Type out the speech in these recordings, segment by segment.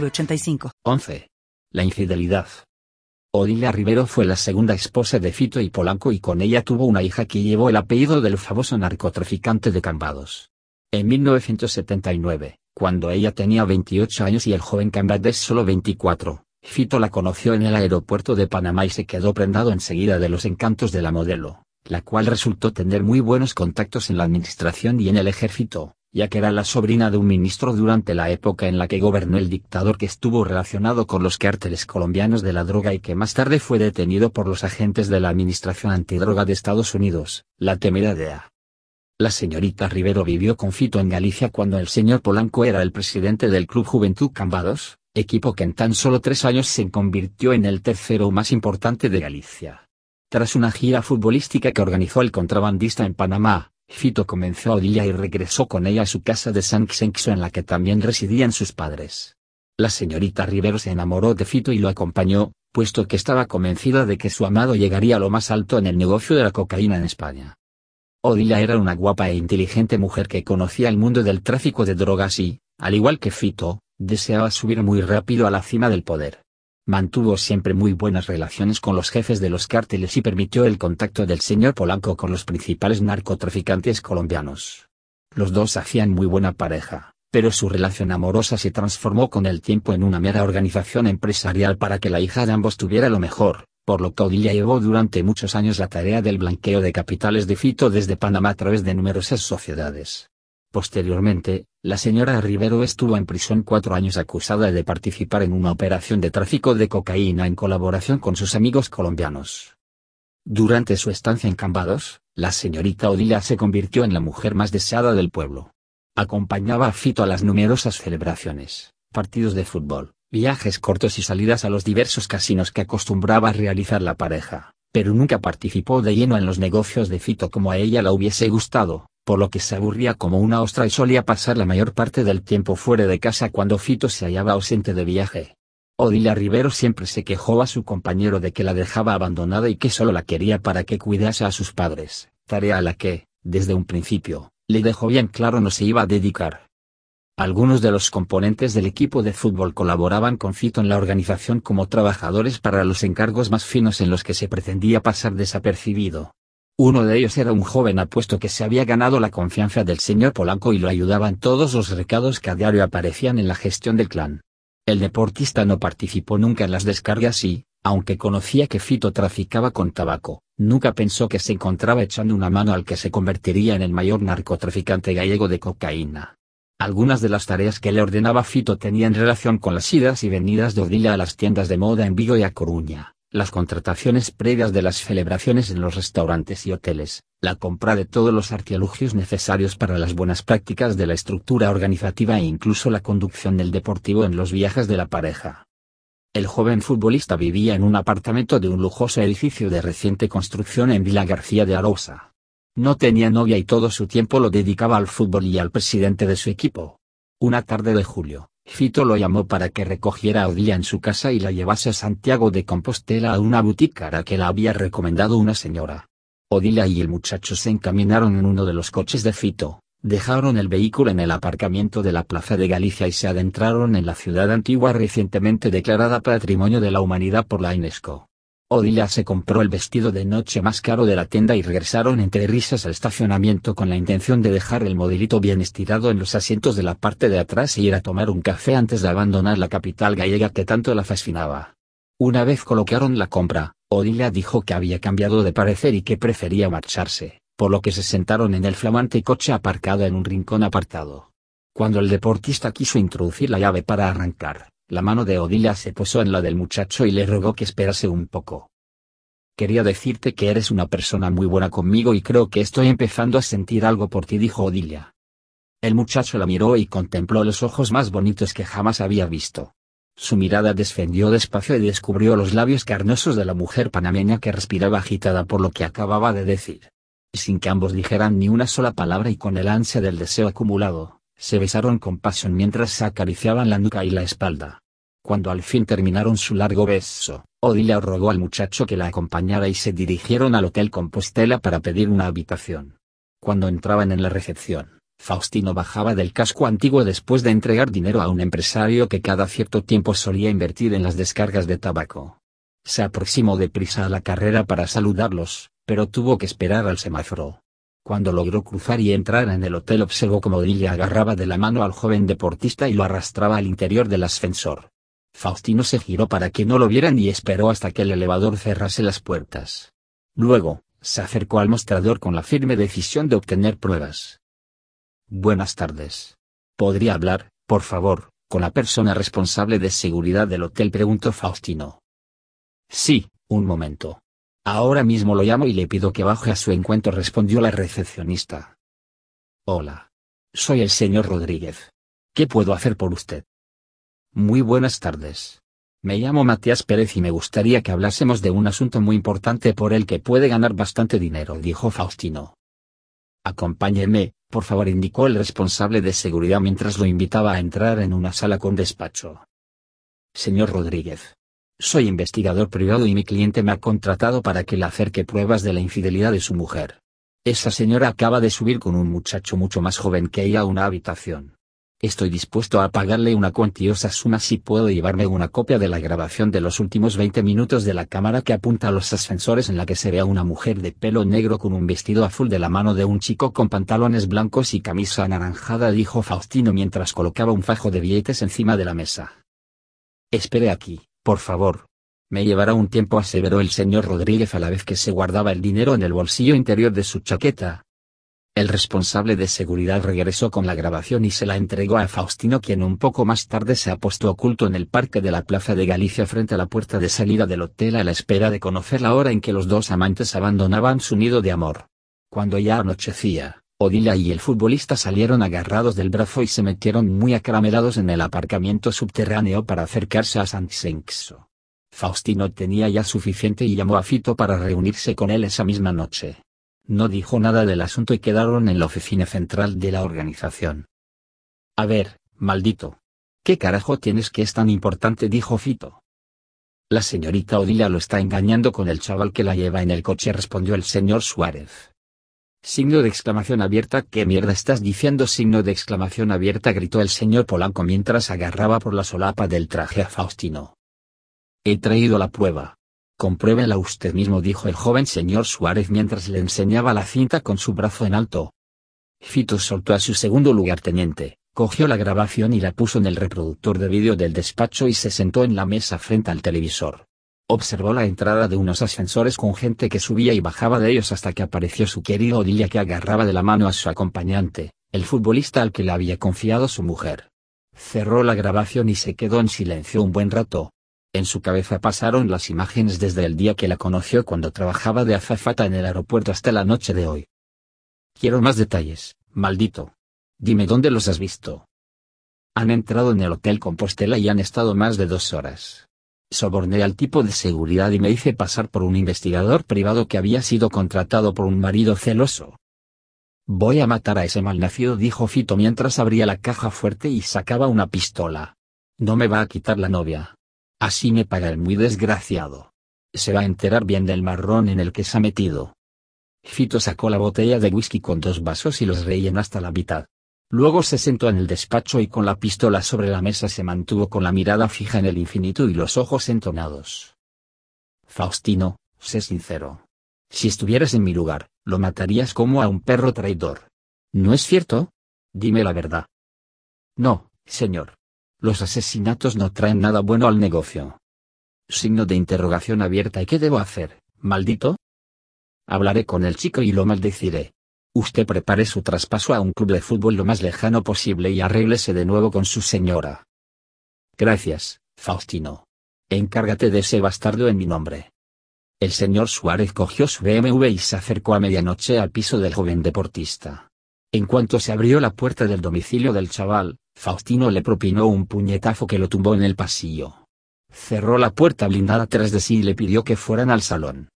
906985. 11. La infidelidad. Odilia Rivero fue la segunda esposa de Fito y Polanco y con ella tuvo una hija que llevó el apellido del famoso narcotraficante de Cambados. En 1979, cuando ella tenía 28 años y el joven Cambades solo 24, Fito la conoció en el aeropuerto de Panamá y se quedó prendado enseguida de los encantos de la modelo, la cual resultó tener muy buenos contactos en la administración y en el ejército, ya que era la sobrina de un ministro durante la época en la que gobernó el dictador que estuvo relacionado con los cárteles colombianos de la droga y que más tarde fue detenido por los agentes de la Administración Antidroga de Estados Unidos, la temida DEA. La señorita Rivero vivió con Fito en Galicia cuando el señor Polanco era el presidente del Club Juventud Cambados, equipo que en tan solo tres años se convirtió en el tercero más importante de Galicia. Tras una gira futbolística que organizó el contrabandista en Panamá, Fito convenció a Odilia y regresó con ella a su casa de San Xenxo en la que también residían sus padres. La señorita Rivero se enamoró de Fito y lo acompañó, puesto que estaba convencida de que su amado llegaría a lo más alto en el negocio de la cocaína en España. Odilia era una guapa e inteligente mujer que conocía el mundo del tráfico de drogas y, al igual que Fito, deseaba subir muy rápido a la cima del poder. Mantuvo siempre muy buenas relaciones con los jefes de los cárteles y permitió el contacto del señor Polanco con los principales narcotraficantes colombianos. Los dos hacían muy buena pareja, pero su relación amorosa se transformó con el tiempo en una mera organización empresarial para que la hija de ambos tuviera lo mejor, por lo que Odilia llevó durante muchos años la tarea del blanqueo de capitales de Fito desde Panamá a través de numerosas sociedades. Posteriormente, la señora Rivero estuvo en prisión cuatro años acusada de participar en una operación de tráfico de cocaína en colaboración con sus amigos colombianos. Durante su estancia en Cambados, la señorita Odila se convirtió en la mujer más deseada del pueblo. Acompañaba a Fito a las numerosas celebraciones, partidos de fútbol, viajes cortos y salidas a los diversos casinos que acostumbraba realizar la pareja, pero nunca participó de lleno en los negocios de Fito como a ella la hubiese gustado, por lo que se aburría como una ostra y solía pasar la mayor parte del tiempo fuera de casa cuando Fito se hallaba ausente de viaje. Odilia Rivero siempre se quejó a su compañero de que la dejaba abandonada y que solo la quería para que cuidase a sus padres, tarea a la que, desde un principio, le dejó bien claro no se iba a dedicar. Algunos de los componentes del equipo de fútbol colaboraban con Fito en la organización como trabajadores para los encargos más finos en los que se pretendía pasar desapercibido. Uno de ellos era un joven apuesto que se había ganado la confianza del señor Polanco y lo ayudaba en todos los recados que a diario aparecían en la gestión del clan. El deportista no participó nunca en las descargas y, aunque conocía que Fito traficaba con tabaco, nunca pensó que se encontraba echando una mano al que se convertiría en el mayor narcotraficante gallego de cocaína. Algunas de las tareas que le ordenaba Fito tenían relación con las idas y venidas de Odilia a las tiendas de moda en Vigo y a Coruña las contrataciones previas de las celebraciones en los restaurantes y hoteles, la compra de todos los artilugios necesarios para las buenas prácticas de la estructura organizativa e incluso la conducción del deportivo en los viajes de la pareja. El joven futbolista vivía en un apartamento de un lujoso edificio de reciente construcción en Villa García de Arousa. No tenía novia y todo su tiempo lo dedicaba al fútbol y al presidente de su equipo. Una tarde de julio, Fito lo llamó para que recogiera a Odilia en su casa y la llevase a Santiago de Compostela a una a que la había recomendado una señora. Odilia y el muchacho se encaminaron en uno de los coches de Fito, dejaron el vehículo en el aparcamiento de la Plaza de Galicia y se adentraron en la ciudad antigua recientemente declarada Patrimonio de la Humanidad por la UNESCO. Odilia se compró el vestido de noche más caro de la tienda y regresaron entre risas al estacionamiento con la intención de dejar el modelito bien estirado en los asientos de la parte de atrás e ir a tomar un café antes de abandonar la capital gallega que tanto la fascinaba. Una vez colocaron la compra, Odilia dijo que había cambiado de parecer y que prefería marcharse, por lo que se sentaron en el flamante coche aparcado en un rincón apartado. Cuando el deportista quiso introducir la llave para arrancar, la mano de Odilia se posó en la del muchacho y le rogó que esperase un poco. Quería decirte que eres una persona muy buena conmigo y creo que estoy empezando a sentir algo por ti, dijo Odilia. El muchacho la miró y contempló los ojos más bonitos que jamás había visto. Su mirada descendió despacio y descubrió los labios carnosos de la mujer panameña que respiraba agitada por lo que acababa de decir. Sin que ambos dijeran ni una sola palabra y con el ansia del deseo acumulado, se besaron con pasión mientras se acariciaban la nuca y la espalda. Cuando al fin terminaron su largo beso, Odilia rogó al muchacho que la acompañara y se dirigieron al Hotel Compostela para pedir una habitación. Cuando entraban en la recepción, Faustino bajaba del casco antiguo después de entregar dinero a un empresario que cada cierto tiempo solía invertir en las descargas de tabaco. Se aproximó deprisa a la carrera para saludarlos, pero tuvo que esperar al semáforo. Cuando logró cruzar y entrar en el hotel observó cómo Odilia agarraba de la mano al joven deportista y lo arrastraba al interior del ascensor. Faustino se giró para que no lo vieran y esperó hasta que el elevador cerrase las puertas. Luego, se acercó al mostrador con la firme decisión de obtener pruebas. Buenas tardes. ¿Podría hablar, por favor, con la persona responsable de seguridad del hotel? preguntó Faustino. Sí, un momento. Ahora mismo lo llamo y le pido que baje a su encuentro, respondió la recepcionista. Hola. Soy el señor Rodríguez. ¿Qué puedo hacer por usted? Muy buenas tardes. Me llamo Matías Pérez y me gustaría que hablásemos de un asunto muy importante por el que puede ganar bastante dinero, dijo Faustino. Acompáñeme, por favor, indicó el responsable de seguridad mientras lo invitaba a entrar en una sala con despacho. Señor Rodríguez. Soy investigador privado y mi cliente me ha contratado para que le acerque pruebas de la infidelidad de su mujer. Esa señora acaba de subir con un muchacho mucho más joven que ella a una habitación. Estoy dispuesto a pagarle una cuantiosa suma si puedo llevarme una copia de la grabación de los últimos 20 minutos de la cámara que apunta a los ascensores en la que se ve a una mujer de pelo negro con un vestido azul de la mano de un chico con pantalones blancos y camisa anaranjada, dijo Faustino mientras colocaba un fajo de billetes encima de la mesa. Espere aquí, por favor. Me llevará un tiempo, aseveró el señor Rodríguez a la vez que se guardaba el dinero en el bolsillo interior de su chaqueta, el responsable de seguridad regresó con la grabación y se la entregó a Faustino quien un poco más tarde se apostó oculto en el parque de la Plaza de Galicia frente a la puerta de salida del hotel a la espera de conocer la hora en que los dos amantes abandonaban su nido de amor. Cuando ya anochecía, Odilia y el futbolista salieron agarrados del brazo y se metieron muy acaramelados en el aparcamiento subterráneo para acercarse a San Sexo. Faustino tenía ya suficiente y llamó a Fito para reunirse con él esa misma noche. No dijo nada del asunto y quedaron en la oficina central de la organización. A ver, maldito. ¿Qué carajo tienes que es tan importante? dijo Fito. La señorita Odilia lo está engañando con el chaval que la lleva en el coche, respondió el señor Suárez. Signo de exclamación abierta, ¿qué mierda estás diciendo? Signo de exclamación abierta, gritó el señor Polanco mientras agarraba por la solapa del traje a Faustino. He traído la prueba. Compruébela usted mismo dijo el joven señor Suárez mientras le enseñaba la cinta con su brazo en alto. Fito soltó a su segundo lugarteniente, cogió la grabación y la puso en el reproductor de vídeo del despacho y se sentó en la mesa frente al televisor. Observó la entrada de unos ascensores con gente que subía y bajaba de ellos hasta que apareció su querido Odilia que agarraba de la mano a su acompañante, el futbolista al que le había confiado su mujer. Cerró la grabación y se quedó en silencio un buen rato, en su cabeza pasaron las imágenes desde el día que la conoció cuando trabajaba de azafata en el aeropuerto hasta la noche de hoy. Quiero más detalles, maldito. Dime dónde los has visto. Han entrado en el Hotel Compostela y han estado más de dos horas. Soborné al tipo de seguridad y me hice pasar por un investigador privado que había sido contratado por un marido celoso. Voy a matar a ese malnacido, dijo Fito mientras abría la caja fuerte y sacaba una pistola. No me va a quitar la novia. Así me paga el muy desgraciado. Se va a enterar bien del marrón en el que se ha metido. Fito sacó la botella de whisky con dos vasos y los rellenó hasta la mitad. Luego se sentó en el despacho y con la pistola sobre la mesa se mantuvo con la mirada fija en el infinito y los ojos entonados. Faustino, sé sincero. Si estuvieras en mi lugar, lo matarías como a un perro traidor. ¿No es cierto? Dime la verdad. No, señor. Los asesinatos no traen nada bueno al negocio. Signo de interrogación abierta. ¿Y qué debo hacer, maldito? Hablaré con el chico y lo maldeciré. Usted prepare su traspaso a un club de fútbol lo más lejano posible y arréglese de nuevo con su señora. Gracias, Faustino. Encárgate de ese bastardo en mi nombre. El señor Suárez cogió su BMW y se acercó a medianoche al piso del joven deportista. En cuanto se abrió la puerta del domicilio del chaval, Faustino le propinó un puñetazo que lo tumbó en el pasillo. Cerró la puerta blindada tras de sí y le pidió que fueran al salón.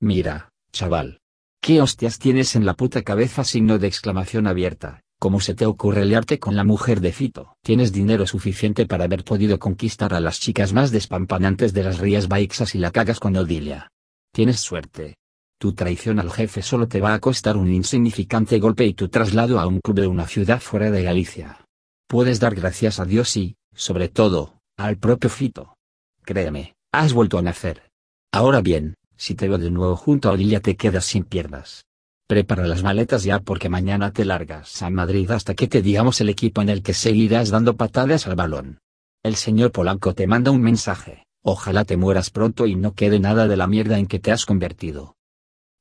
Mira, chaval. ¿Qué hostias tienes en la puta cabeza? Signo de exclamación abierta. ¿Cómo se te ocurre liarte con la mujer de Fito? Tienes dinero suficiente para haber podido conquistar a las chicas más despampanantes de las Rías Baixas y la cagas con Odilia. Tienes suerte. Tu traición al jefe solo te va a costar un insignificante golpe y tu traslado a un club de una ciudad fuera de Galicia. Puedes dar gracias a Dios y, sobre todo, al propio Fito. Créeme, has vuelto a nacer. Ahora bien, si te veo de nuevo junto a Odilia te quedas sin piernas. Prepara las maletas ya porque mañana te largas a Madrid hasta que te digamos el equipo en el que seguirás dando patadas al balón. El señor Polanco te manda un mensaje, ojalá te mueras pronto y no quede nada de la mierda en que te has convertido.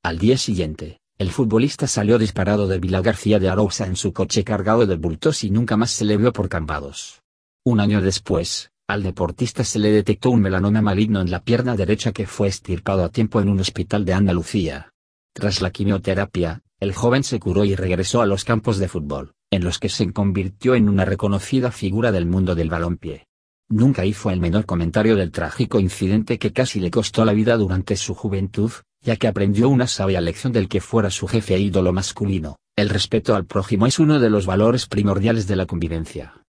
Al día siguiente, el futbolista salió disparado de Vila García de Arousa en su coche cargado de bultos y nunca más se le vio por Cambados. Un año después, al deportista se le detectó un melanoma maligno en la pierna derecha que fue estirpado a tiempo en un hospital de Andalucía. Tras la quimioterapia, el joven se curó y regresó a los campos de fútbol, en los que se convirtió en una reconocida figura del mundo del balompié. Nunca hizo el menor comentario del trágico incidente que casi le costó la vida durante su juventud, ya que aprendió una sabia lección del que fuera su jefe e ídolo masculino. El respeto al prójimo es uno de los valores primordiales de la convivencia.